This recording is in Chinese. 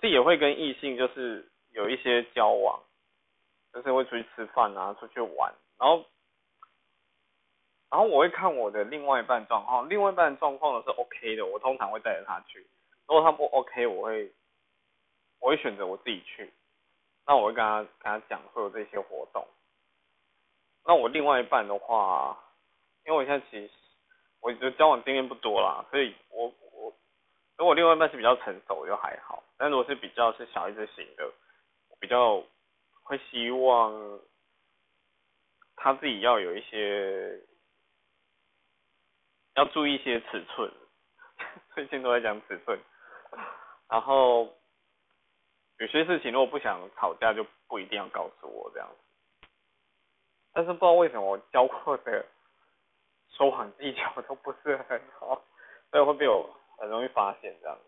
自己也会跟异性就是有一些交往，就是会出去吃饭啊，出去玩，然后，然后我会看我的另外一半状况，另外一半状况是 OK 的，我通常会带着他去，如果他不 OK，我会，我会选择我自己去，那我会跟他跟他讲会有这些活动，那我另外一半的话，因为我现在其实我的交往经验不多啦，所以。如果另外一半是比较成熟，就还好；但如果是比较是小孩子型的，比较会希望他自己要有一些要注意一些尺寸，最近都在讲尺寸。然后有些事情如果不想吵架，就不一定要告诉我这样子。但是不知道为什么我教过的说谎技巧都不是很好，所以会被我。很容易发现这样。